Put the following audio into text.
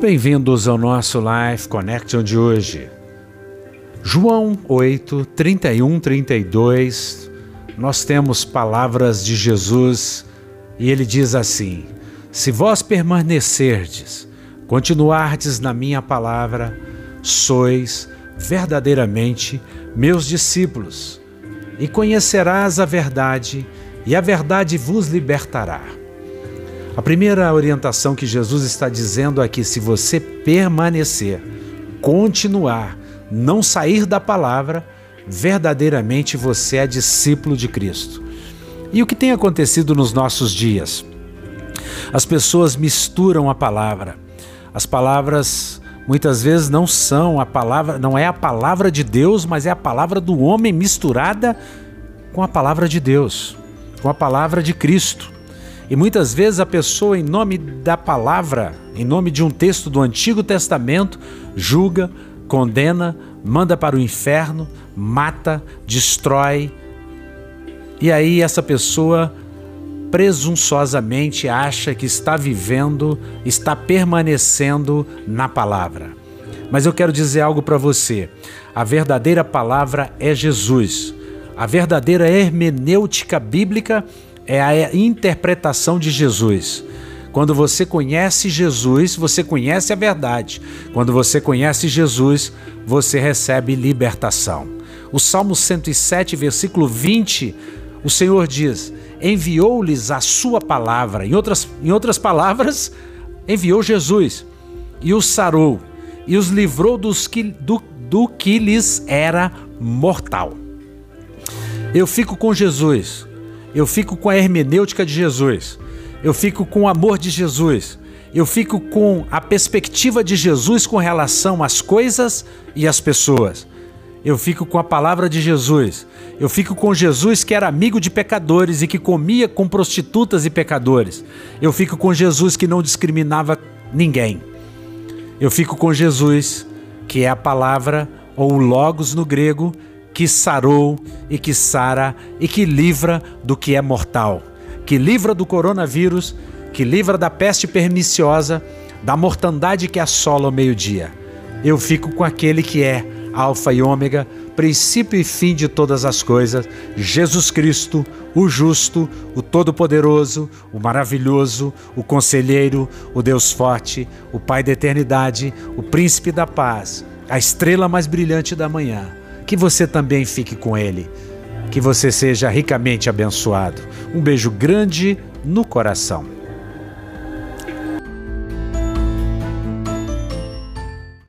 Bem-vindos ao nosso Life Connection de hoje. João 8, 31, 32, nós temos palavras de Jesus e ele diz assim: Se vós permanecerdes, continuardes na minha palavra, sois verdadeiramente meus discípulos, e conhecerás a verdade, e a verdade vos libertará. A primeira orientação que Jesus está dizendo aqui, se você permanecer, continuar, não sair da palavra, verdadeiramente você é discípulo de Cristo. E o que tem acontecido nos nossos dias? As pessoas misturam a palavra. As palavras muitas vezes não são a palavra, não é a palavra de Deus, mas é a palavra do homem misturada com a palavra de Deus, com a palavra de Cristo. E muitas vezes a pessoa, em nome da palavra, em nome de um texto do Antigo Testamento, julga, condena, manda para o inferno, mata, destrói. E aí essa pessoa presunçosamente acha que está vivendo, está permanecendo na palavra. Mas eu quero dizer algo para você. A verdadeira palavra é Jesus. A verdadeira hermenêutica bíblica é a interpretação de Jesus. Quando você conhece Jesus, você conhece a verdade. Quando você conhece Jesus, você recebe libertação. O Salmo 107, versículo 20, o Senhor diz: Enviou-lhes a sua palavra. Em outras, em outras palavras, enviou Jesus e os sarou e os livrou dos que, do, do que lhes era mortal. Eu fico com Jesus, eu fico com a hermenêutica de Jesus eu fico com o amor de Jesus, eu fico com a perspectiva de Jesus com relação às coisas e às pessoas. Eu fico com a palavra de Jesus. Eu fico com Jesus que era amigo de pecadores e que comia com prostitutas e pecadores. Eu fico com Jesus que não discriminava ninguém. Eu fico com Jesus que é a palavra ou o logos no grego que sarou e que sara e que livra do que é mortal que livra do coronavírus, que livra da peste perniciosa, da mortandade que assola o meio-dia. Eu fico com aquele que é Alfa e Ômega, princípio e fim de todas as coisas, Jesus Cristo, o justo, o todo-poderoso, o maravilhoso, o conselheiro, o Deus forte, o Pai da eternidade, o príncipe da paz, a estrela mais brilhante da manhã. Que você também fique com ele. Que você seja ricamente abençoado. Um beijo grande no coração.